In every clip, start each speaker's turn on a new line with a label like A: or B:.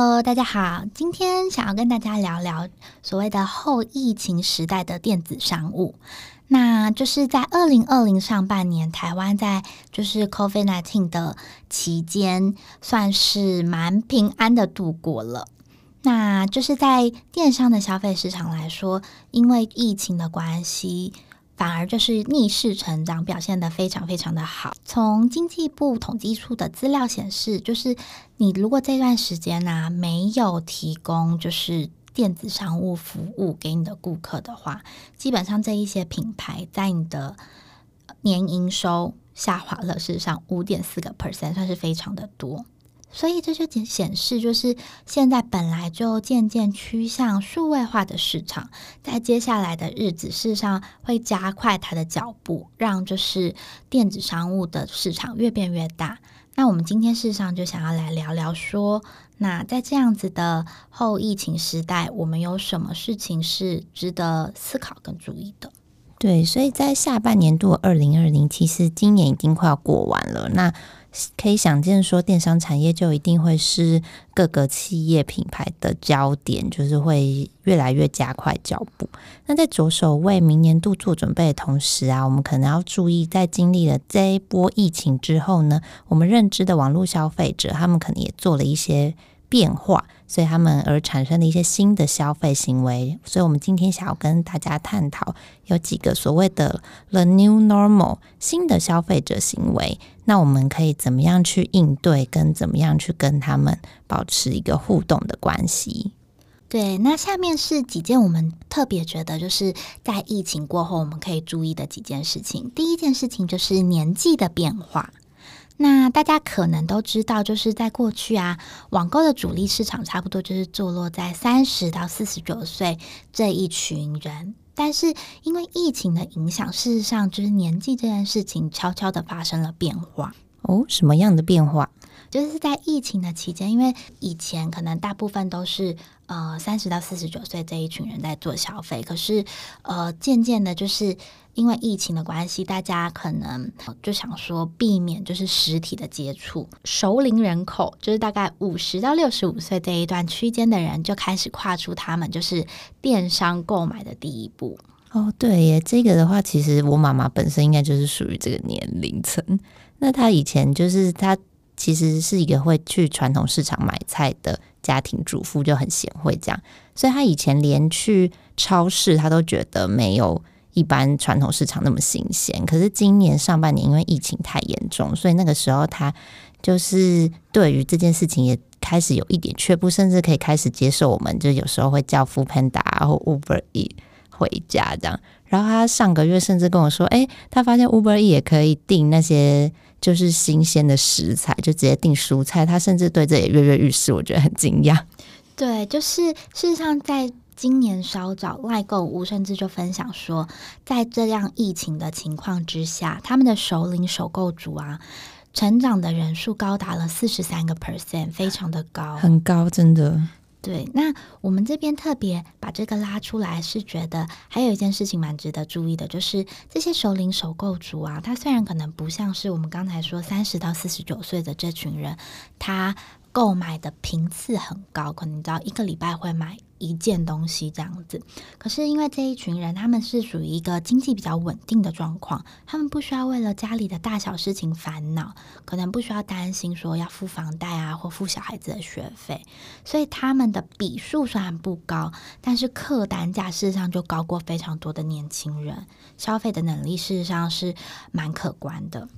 A: Hello，大家好，今天想要跟大家聊聊所谓的后疫情时代的电子商务。那就是在二零二零上半年，台湾在就是 COVID-19 的期间，算是蛮平安的度过了。那就是在电商的消费市场来说，因为疫情的关系。反而就是逆势成长，表现得非常非常的好。从经济部统计处的资料显示，就是你如果这段时间呢、没有提供就是电子商务服务给你的顾客的话，基本上这一些品牌在你的年营收下滑了，事实上五点四个 percent 算是非常的多。所以这就显示，就是现在本来就渐渐趋向数位化的市场，在接下来的日子，事实上会加快它的脚步，让就是电子商务的市场越变越大。那我们今天事实上就想要来聊聊说，那在这样子的后疫情时代，我们有什么事情是值得思考跟注意的？
B: 对，所以在下半年度二零二零，其实今年已经快要过完了。那可以想见，说电商产业就一定会是各个企业品牌的焦点，就是会越来越加快脚步。那在着手为明年度做准备的同时啊，我们可能要注意，在经历了这一波疫情之后呢，我们认知的网络消费者，他们可能也做了一些变化。所以他们而产生的一些新的消费行为，所以我们今天想要跟大家探讨有几个所谓的 “the new normal” 新的消费者行为，那我们可以怎么样去应对，跟怎么样去跟他们保持一个互动的关系？
A: 对，那下面是几件我们特别觉得就是在疫情过后我们可以注意的几件事情。第一件事情就是年纪的变化。那大家可能都知道，就是在过去啊，网购的主力市场差不多就是坐落在三十到四十九岁这一群人。但是因为疫情的影响，事实上就是年纪这件事情悄悄的发生了变化。
B: 哦，什么样的变化？
A: 就是在疫情的期间，因为以前可能大部分都是呃三十到四十九岁这一群人在做消费，可是呃渐渐的，就是因为疫情的关系，大家可能就想说避免就是实体的接触，熟龄人口就是大概五十到六十五岁这一段区间的人，就开始跨出他们就是电商购买的第一步。
B: 哦，对耶，这个的话，其实我妈妈本身应该就是属于这个年龄层。那她以前就是她其实是一个会去传统市场买菜的家庭主妇，就很贤惠这样。所以他以前连去超市，他都觉得没有一般传统市场那么新鲜。可是今年上半年因为疫情太严重，所以那个时候他就是对于这件事情也开始有一点却步，甚至可以开始接受我们就有时候会叫 Foodpanda 或 Uber E 回家这样，然后他上个月甚至跟我说：“诶，他发现 Uber E 也可以订那些就是新鲜的食材，就直接订蔬菜。他甚至对这也跃跃欲试，我觉得很惊讶。”
A: 对，就是事实上，在今年稍早，赖购屋甚至就分享说，在这样疫情的情况之下，他们的首领首购族啊，成长的人数高达了四十三个 percent，非常的高，
B: 很高，真的。
A: 对，那我们这边特别把这个拉出来，是觉得还有一件事情蛮值得注意的，就是这些首领首购族啊，他虽然可能不像是我们刚才说三十到四十九岁的这群人，他购买的频次很高，可能到一个礼拜会买一件东西这样子。可是因为这一群人，他们是属于一个经济比较稳定的状况，他们不需要为了家里的大小事情烦恼，可能不需要担心说要付房贷啊或付小孩子的学费，所以他们的笔数虽然不高，但是客单价事实上就高过非常多的年轻人，消费的能力事实上是蛮可观的。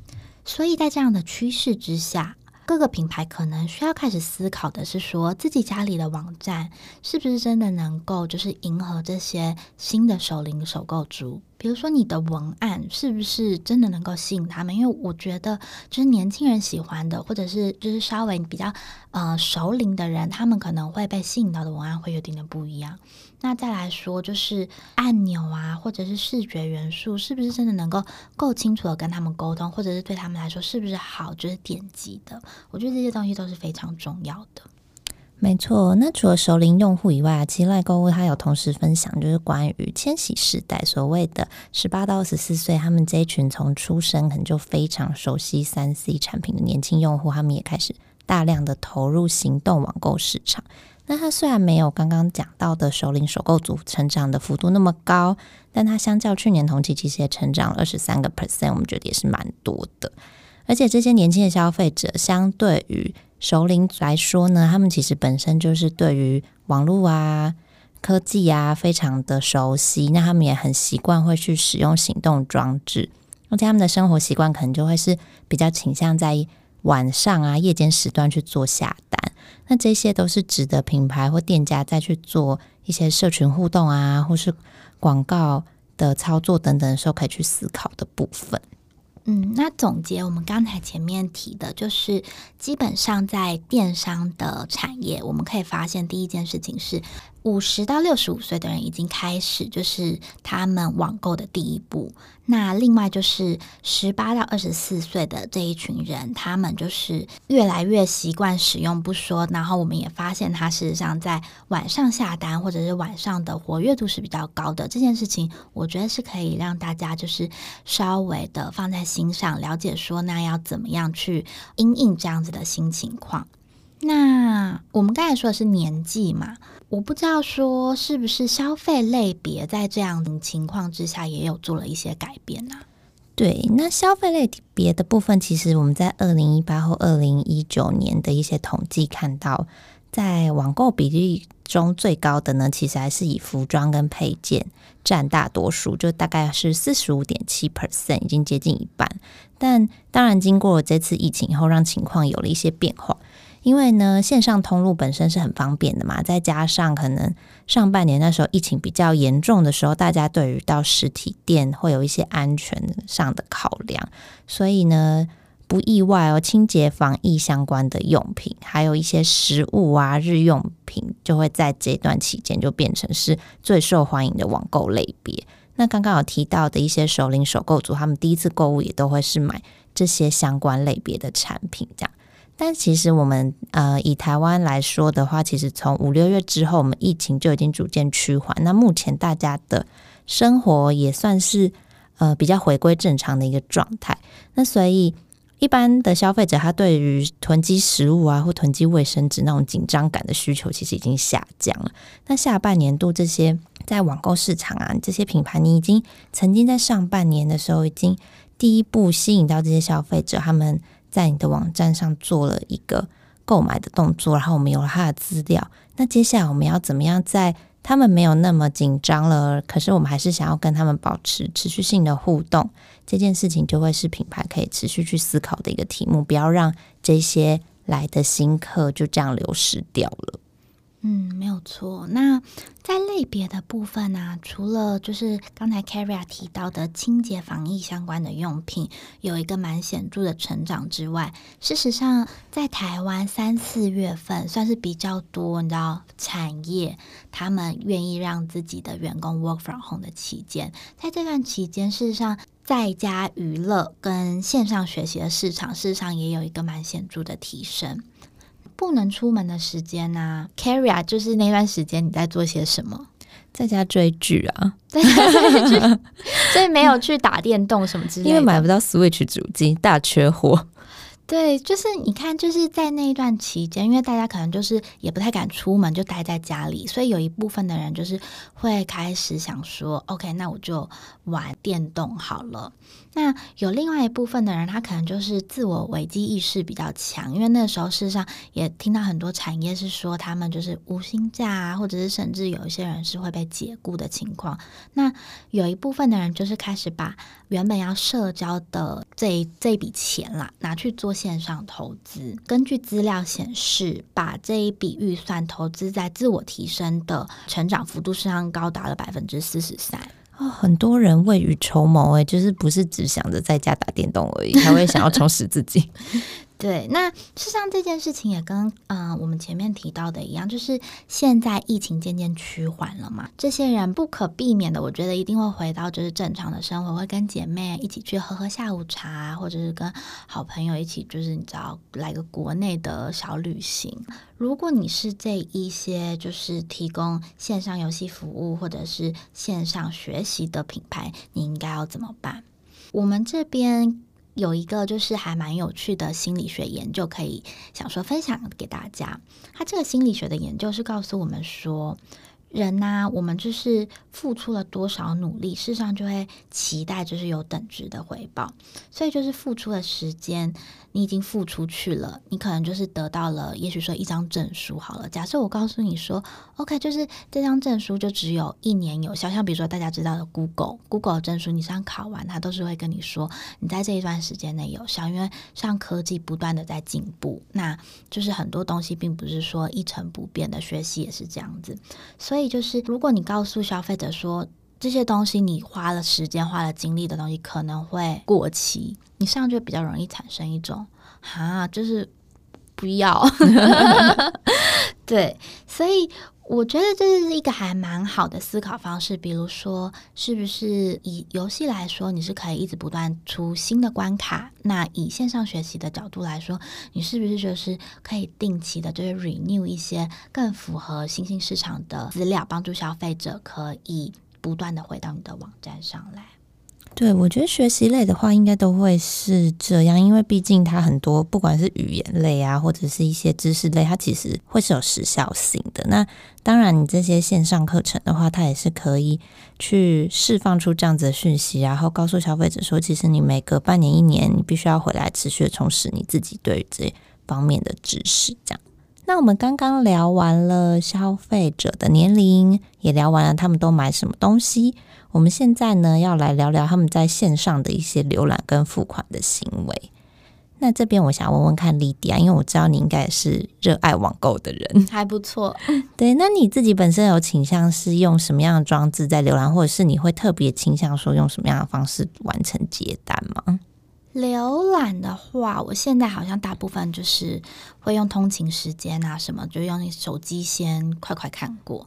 A: 所以在这样的趋势之下，各个品牌可能需要开始思考的是，说自己家里的网站是不是真的能够就是迎合这些新的熟龄首购族比如说你的文案是不是真的能够吸引他们？因为我觉得，就是年轻人喜欢的，或者是就是稍微比较呃熟龄的人，他们可能会被吸引到的文案会有点点不一样。那再来说，就是按钮啊，或者是视觉元素，是不是真的能够够清楚的跟他们沟通，或者是对他们来说是不是好，就是点击的？我觉得这些东西都是非常重要的。
B: 没错，那除了熟龄用户以外啊，其实赖购物它有同时分享，就是关于千禧世代所谓的十八到二十四岁，他们这一群从出生可能就非常熟悉三 C 产品的年轻用户，他们也开始大量的投入行动网购市场。那它虽然没有刚刚讲到的首领首购族成长的幅度那么高，但它相较去年同期其实也成长了二十三个 percent，我们觉得也是蛮多的。而且这些年轻的消费者，相对于首领来说呢，他们其实本身就是对于网络啊、科技啊非常的熟悉，那他们也很习惯会去使用行动装置，而且他们的生活习惯可能就会是比较倾向在晚上啊、夜间时段去做下单。那这些都是值得品牌或店家再去做一些社群互动啊，或是广告的操作等等的时候，可以去思考的部分。
A: 嗯，那总结我们刚才前面提的，就是基本上在电商的产业，我们可以发现第一件事情是，五十到六十五岁的人已经开始，就是他们网购的第一步。那另外就是十八到二十四岁的这一群人，他们就是越来越习惯使用不说，然后我们也发现他事实上在晚上下单或者是晚上的活跃度是比较高的。这件事情，我觉得是可以让大家就是稍微的放在心上，了解说那要怎么样去因应这样子的新情况。那我们刚才说的是年纪嘛，我不知道说是不是消费类别在这样的情况之下也有做了一些改变呢？
B: 对，那消费类别的部分，其实我们在二零一八或二零一九年的一些统计看到，在网购比例中最高的呢，其实还是以服装跟配件占大多数，就大概是四十五点七 percent，已经接近一半。但当然，经过了这次疫情以后，让情况有了一些变化。因为呢，线上通路本身是很方便的嘛，再加上可能上半年那时候疫情比较严重的时候，大家对于到实体店会有一些安全上的考量，所以呢，不意外哦，清洁防疫相关的用品，还有一些食物啊、日用品，就会在这段期间就变成是最受欢迎的网购类别。那刚刚有提到的一些首领首购族，他们第一次购物也都会是买这些相关类别的产品，这样。但其实我们呃以台湾来说的话，其实从五六月之后，我们疫情就已经逐渐趋缓。那目前大家的生活也算是呃比较回归正常的一个状态。那所以一般的消费者，他对于囤积食物啊或囤积卫生纸那种紧张感的需求，其实已经下降了。那下半年度这些在网购市场啊，这些品牌，你已经曾经在上半年的时候已经第一步吸引到这些消费者，他们。在你的网站上做了一个购买的动作，然后我们有了他的资料。那接下来我们要怎么样在他们没有那么紧张了，可是我们还是想要跟他们保持持续性的互动，这件事情就会是品牌可以持续去思考的一个题目，不要让这些来的新客就这样流失掉了。
A: 嗯，没有错。那在类别的部分呢、除了就是刚才 Keria 提到的清洁防疫相关的用品有一个蛮显著的成长之外，事实上在台湾三四月份算是比较多，你知道产业他们愿意让自己的员工 work from home 的期间，在这段期间，事实上在家娱乐跟线上学习的市场，事实上也有一个蛮显著的提升。不能出门的时间呢、啊、Keria 就是那段时间你在做些什么？
B: 在家追剧啊，
A: 在家追剧，所以没有去打电动什么之类的。
B: 因为买不到 Switch 主机，大缺货。
A: 对，就是你看，就是在那一段期间，因为大家可能就是也不太敢出门，就待在家里，所以有一部分的人就是会开始想说，OK，那我就玩电动好了。那有另外一部分的人，他可能就是自我危机意识比较强，因为那时候事实上也听到很多产业是说他们就是无薪假啊，或者是甚至有一些人是会被解雇的情况。那有一部分的人就是开始把原本要社交的这这笔钱啦，拿去做线上投资。根据资料显示，把这一笔预算投资在自我提升的成长幅度上高达了百分之四十三。
B: 哦，很多人未雨绸缪，哎，就是不是只想着在家打电动而已，还会想要充实自己。
A: 对，那事实上这件事情也跟嗯、我们前面提到的一样，就是现在疫情渐渐趋缓了嘛，这些人不可避免的，我觉得一定会回到就是正常的生活，会跟姐妹一起去喝喝下午茶，或者是跟好朋友一起，就是你知道来个国内的小旅行。如果你是这一些就是提供线上游戏服务或者是线上学习的品牌，你应该要怎么办？我们这边。有一个就是还蛮有趣的心理学研究，可以想说分享给大家。他这个心理学的研究是告诉我们说，人呐、我们就是付出了多少努力，事实上就会期待就是有等值的回报。所以就是付出的时间，你已经付出去了，你可能就是得到了，也许说一张证书好了。假设我告诉你说，OK，就是这张证书就只有一年有效。像比如说大家知道的 Google，Google 证书，你上考完，它都是会跟你说，你在这一段时间内有效，因为像科技不断的在进步，那就是很多东西并不是说一成不变的，学习也是这样子。所以就是如果你告诉消费者说，这些东西你花了时间、花了精力的东西可能会过期，你这样就比较容易产生一种啊，就是不要。对，所以我觉得这是一个还蛮好的思考方式。比如说，是不是以游戏来说，你是可以一直不断出新的关卡？那以线上学习的角度来说，你是不是就是可以定期的，就是 renew 一些更符合新兴市场的资料，帮助消费者可以。不断的回到你的网站上来，
B: 对，我觉得学习类的话，应该都会是这样，因为毕竟它很多，不管是语言类啊，或者是一些知识类，它其实会是有时效性的。那当然，你这些线上课程的话，它也是可以去释放出这样子的讯息，然后告诉消费者说，其实你每隔半年、一年，你必须要回来持续的充实你自己对于这方面的知识，这样。那我们刚刚聊完了消费者的年龄，也聊完了他们都买什么东西。我们现在呢，要来聊聊他们在线上的一些浏览跟付款的行为。那这边我想问问看莉迪亚，因为我知道你应该也是热爱网购的人，
A: 还不错。
B: 对，那你自己本身有倾向是用什么样的装置在浏览，或者是你会特别倾向说用什么样的方式完成结单吗？
A: 浏览的话，我现在好像大部分就是会用通勤时间啊什么，就用手机先快快看过。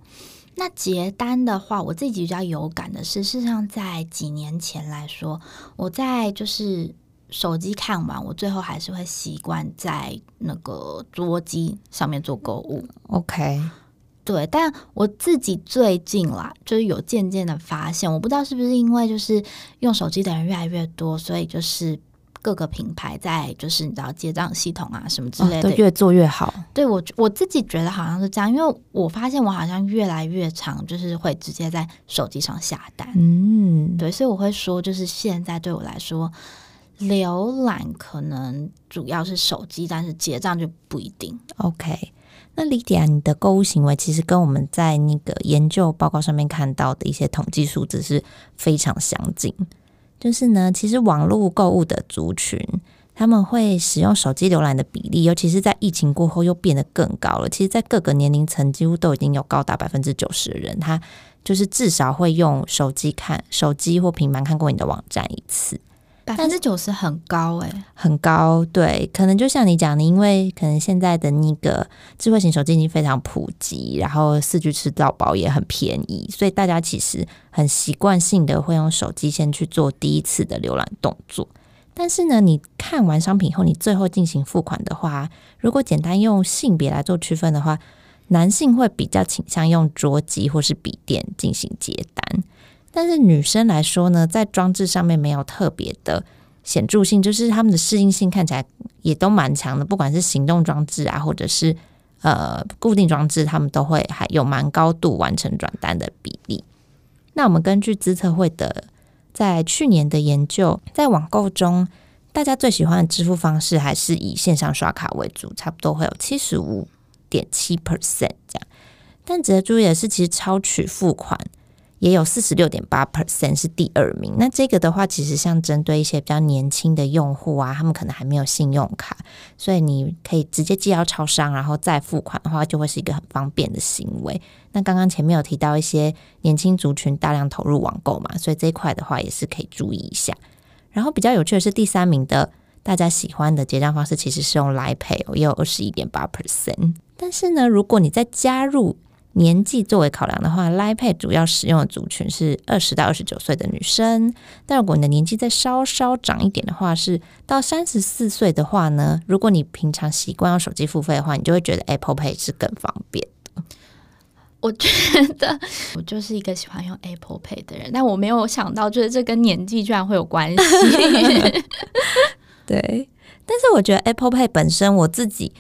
A: 那结单的话，我自己比较有感的是，事实上在几年前来说，我在就是手机看完，我最后还是会习惯在那个桌机上面做购物。
B: OK，
A: 对，但我自己最近啦，就是有渐渐的发现，我不知道是不是因为就是用手机的人越来越多，所以就是。各个品牌在就是你知道结账系统啊什么之类的，哦、
B: 越做越好。
A: 对，我我自己觉得好像是这样，因为我发现我好像越来越常就是会直接在手机上下单。嗯，对，所以我会说，就是现在对我来说，浏览可能主要是手机，但是结账就不一定。
B: OK，那李迪亚，你的购物行为其实跟我们在那个研究报告上面看到的一些统计数字是非常相近。就是呢，其实网络购物的族群，他们会使用手机浏览的比例，尤其是在疫情过后又变得更高了。其实，在各个年龄层，几乎都已经有高达百分之九十的人，他就是至少会用手机看手机或平板看过你的网站一次。
A: 百分之九十很高诶、欸，
B: 很高。对，可能就像你讲的，因为可能现在的那个智慧型手机已经非常普及，然后四 G 吃到饱也很便宜，所以大家其实很习惯性的会用手机先去做第一次的浏览动作。但是呢，你看完商品后，你最后进行付款的话，如果简单用性别来做区分的话，男性会比较倾向用桌机或是笔电进行结单。但是女生来说呢，在装置上面没有特别的显著性，就是他们的适应性看起来也都蛮强的，不管是行动装置啊，或者是呃固定装置，他们都会还有蛮高度完成转单的比例。那我们根据资策会的在去年的研究，在网购中，大家最喜欢的支付方式还是以线上刷卡为主，差不多会有七十五点七 percent 这样。但值得注意的是，其实超取付款。也有四十六点八 percent 是第二名。那这个的话，其实像针对一些比较年轻的用户啊，他们可能还没有信用卡，所以你可以直接寄到超商，然后再付款的话，就会是一个很方便的行为。那刚刚前面有提到一些年轻族群大量投入网购嘛，所以这一块的话也是可以注意一下。然后比较有趣的是第三名的。大家喜欢的结账方式其实是用 Line Pay，也有二十一点八 percent。但是呢，如果你再加入年纪作为考量的话，Line Pay 主要使用的族群是二十到二十九岁的女生。但如果你的年纪再稍稍长一点的话，是到三十四岁的话呢，如果你平常习惯用手机付费的话，你就会觉得 Apple Pay 是更方便的。
A: 我觉得我就是一个喜欢用 Apple Pay 的人，但我没有想到，就是这跟年纪居然会有关系。
B: 对，但是我觉得 Apple Pay 本身，我自己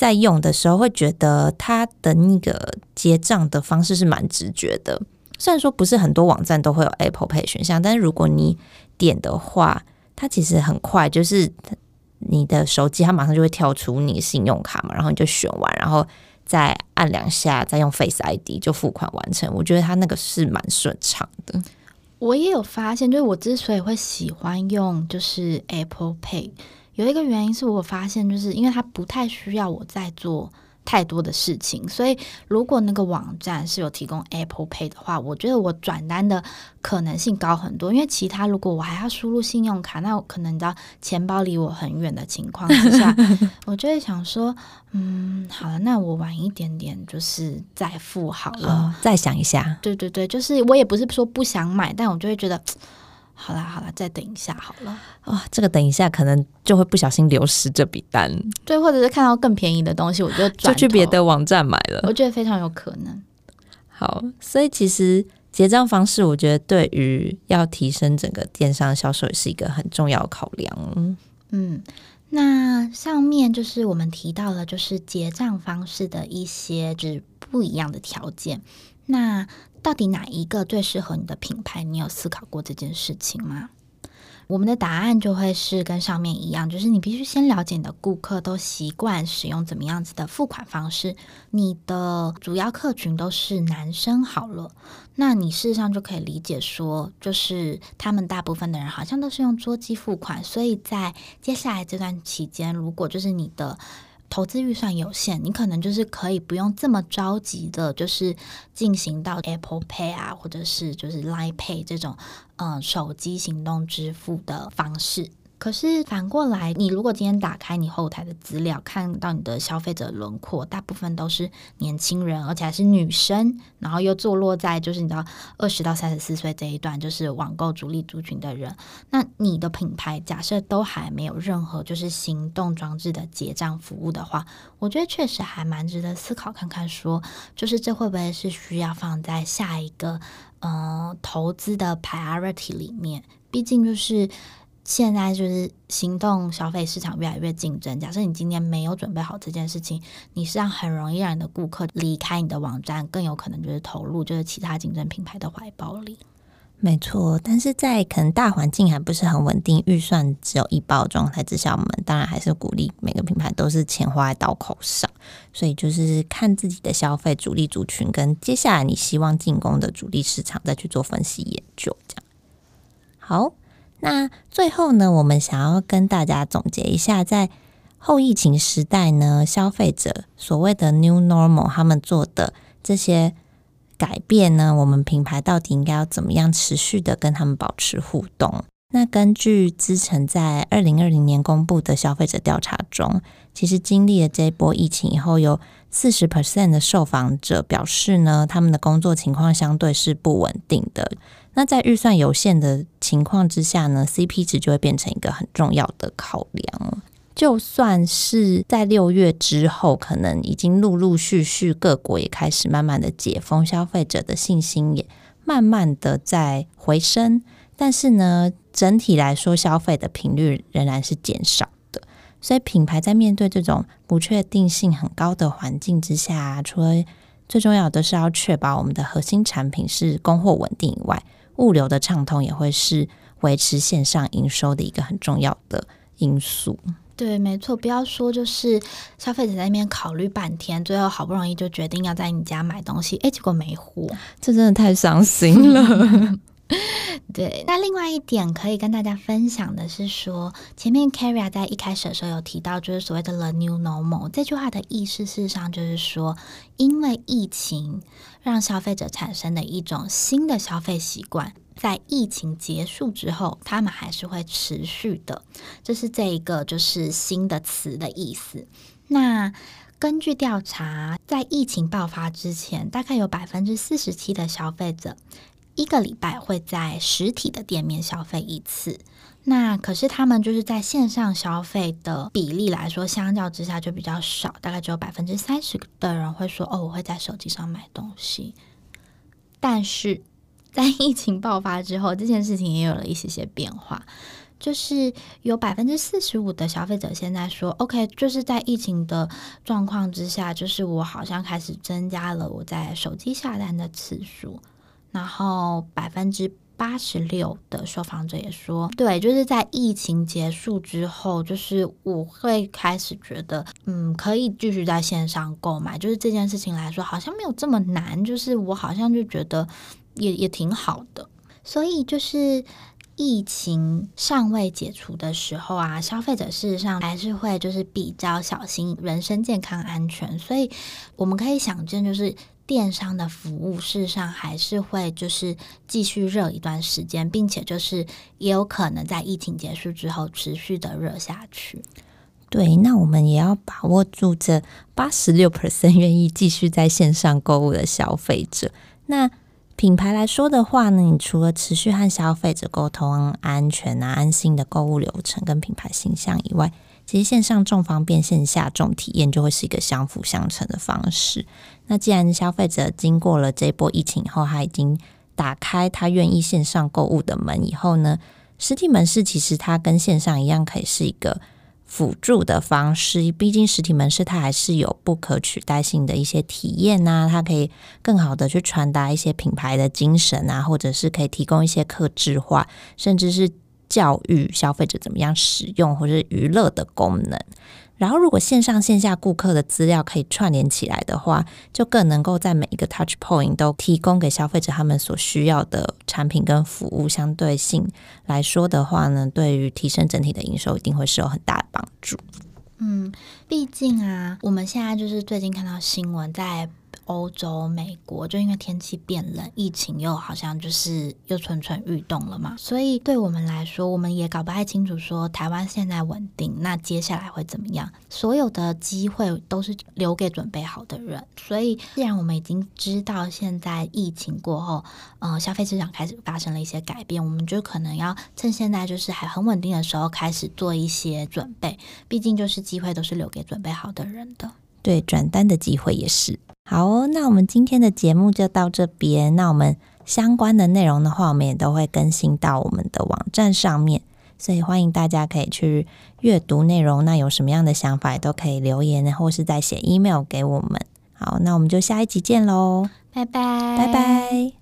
B: 在用的时候会觉得它的那个结账的方式是蛮直觉的。虽然说不是很多网站都会有 Apple Pay 选项，但是如果你点的话，它其实很快，就是你的手机它马上就会跳出你信用卡嘛，然后你就选完，然后再按两下，再用 Face ID 就付款完成。我觉得它那个是蛮顺畅的。
A: 我也有发现，就是我之所以会喜欢用就是 Apple Pay，有一个原因是我发现，就是因为它不太需要我再做太多的事情，所以如果那个网站是有提供 Apple Pay 的话，我觉得我转单的可能性高很多。因为其他如果我还要输入信用卡，那我可能你知道钱包离我很远的情况之下，我就会想说，嗯，好了，那我晚一点点就是再付好了，
B: 哦，再想一下。
A: 对对对，就是我也不是说不想买，但我就会觉得。好啦好啦，再等一下好了。
B: 哇、哦，这个等一下可能就会不小心流失这笔单。
A: 对，或者是看到更便宜的东西，我就
B: 就去别的网站买了。
A: 我觉得非常有可能。
B: 好，所以其实结账方式，我觉得对于要提升整个电商销售也是一个很重要的考量。
A: 嗯，那上面就是我们提到了，就是结账方式的一些就是不一样的条件。那到底哪一个最适合你的品牌？你有思考过这件事情吗？我们的答案就会是跟上面一样，就是你必须先了解你的顾客都习惯使用怎么样子的付款方式。你的主要客群都是男生，好了，那你事实上就可以理解说，就是他们大部分的人好像都是用桌机付款，所以在接下来这段期间，如果就是你的。投资预算有限，你可能就是可以不用这么着急的，就是进行到 Apple Pay 啊，或者是就是 Line Pay 这种，嗯、呃，手机行动支付的方式。可是反过来，你如果今天打开你后台的资料，看到你的消费者轮廓，大部分都是年轻人，而且还是女生，然后又坐落在就是你知道二十到三十四岁这一段，就是网购主力族群的人。那你的品牌假设都还没有任何就是行动装置的结账服务的话，我觉得确实还蛮值得思考看看说，就是这会不会是需要放在下一个嗯、投资的 priority 里面？毕竟就是。现在就是行动消费市场越来越竞争。假设你今天没有准备好这件事情，你实际上很容易让你的顾客离开你的网站，更有可能就是投入就是其他竞争品牌的怀抱里。
B: 没错，但是在可能大环境还不是很稳定，预算只有一包状态之下，我们当然还是鼓励每个品牌都是钱花在刀口上。所以就是看自己的消费主力族群跟接下来你希望进攻的主力市场，再去做分析研究，这样好。那最后呢，我们想要跟大家总结一下，在后疫情时代呢，消费者所谓的 New Normal，他们做的这些改变呢，我们品牌到底应该要怎么样持续的跟他们保持互动？那根据资诚在二零二零年公布的消费者调查中，其实经历了这波疫情以后，有四十 percent 的受访者表示呢，他们的工作情况相对是不稳定的。那在预算有限的情况之下呢，CP 值就会变成一个很重要的考量。就算是在六月之后，可能已经陆陆续续各国也开始慢慢的解封，消费者的信心也慢慢的在回升，但是呢，整体来说消费的频率仍然是减少的。所以品牌在面对这种不确定性很高的环境之下，除了最重要的是要确保我们的核心产品是供货稳定以外，物流的畅通也会是维持线上营收的一个很重要的因素。
A: 对，没错，不要说就是消费者在那边考虑半天，最后好不容易就决定要在你家买东西，哎，结果没货，
B: 这真的太伤心了。
A: 对，那另外一点可以跟大家分享的是说，前面 Keria 在一开始的时候有提到，就是所谓的 The New Normal 这句话的意思，事实上就是说，因为疫情让消费者产生的一种新的消费习惯，在疫情结束之后，他们还是会持续的，这是这一个就是新的词的意思。那根据调查，在疫情爆发之前，大概有百分之四十七的消费者。一个礼拜会在实体的店面消费一次，那可是他们就是在线上消费的比例来说，相较之下就比较少，大概只有百分之三十的人会说：“哦，我会在手机上买东西。”但是在疫情爆发之后，这件事情也有了一些些变化，就是有百分之四十五的消费者现在说：“OK，就是在疫情的状况之下，就是我好像开始增加了我在手机下单的次数。”然后百分之八十六的受访者也说，对，就是在疫情结束之后，就是我会开始觉得，嗯，可以继续在线上购买，就是这件事情来说，好像没有这么难，就是我好像就觉得也也挺好的。所以就是疫情尚未解除的时候啊，消费者事实上还是会就是比较小心人身健康安全，所以我们可以想见，就是。电商的服务事实上还是会就是继续热一段时间，并且就是也有可能在疫情结束之后持续的热下去。
B: 对，那我们也要把握住这八十六 percent 愿意继续在线上购物的消费者。那品牌来说的话呢，你除了持续和消费者沟通安全啊、安心的购物流程跟品牌形象以外，其实线上重方便，线下重体验就会是一个相辅相成的方式。那既然消费者经过了这波疫情以后，他已经打开他愿意线上购物的门以后呢，实体门市其实它跟线上一样，可以是一个辅助的方式。毕竟实体门市它还是有不可取代性的一些体验呐，它可以更好的去传达一些品牌的精神啊，或者是可以提供一些客制化，甚至是。教育消费者怎么样使用或者娱乐的功能，然后如果线上线下顾客的资料可以串联起来的话，就更能够在每一个 touch point 都提供给消费者他们所需要的产品跟服务。相对性来说的话呢，对于提升整体的营收一定会是有很大的帮助。
A: 嗯，毕竟啊，我们现在就是最近看到新闻在。欧洲、美国就因为天气变冷，疫情又好像就是又蠢蠢欲动了嘛，所以对我们来说，我们也搞不太清楚说台湾现在稳定，那接下来会怎么样？所有的机会都是留给准备好的人。所以，既然我们已经知道现在疫情过后，呃，消费市场开始发生了一些改变，我们就可能要趁现在就是还很稳定的时候开始做一些准备。毕竟，就是机会都是留给准备好的人的。
B: 对，转单的机会也是。好哦，那我们今天的节目就到这边。那我们相关的内容的话，我们也都会更新到我们的网站上面，所以欢迎大家可以去阅读内容。那有什么样的想法，也都可以留言，或是在写 email 给我们。好，那我们就下一集见喽，
A: 拜拜，
B: 拜拜。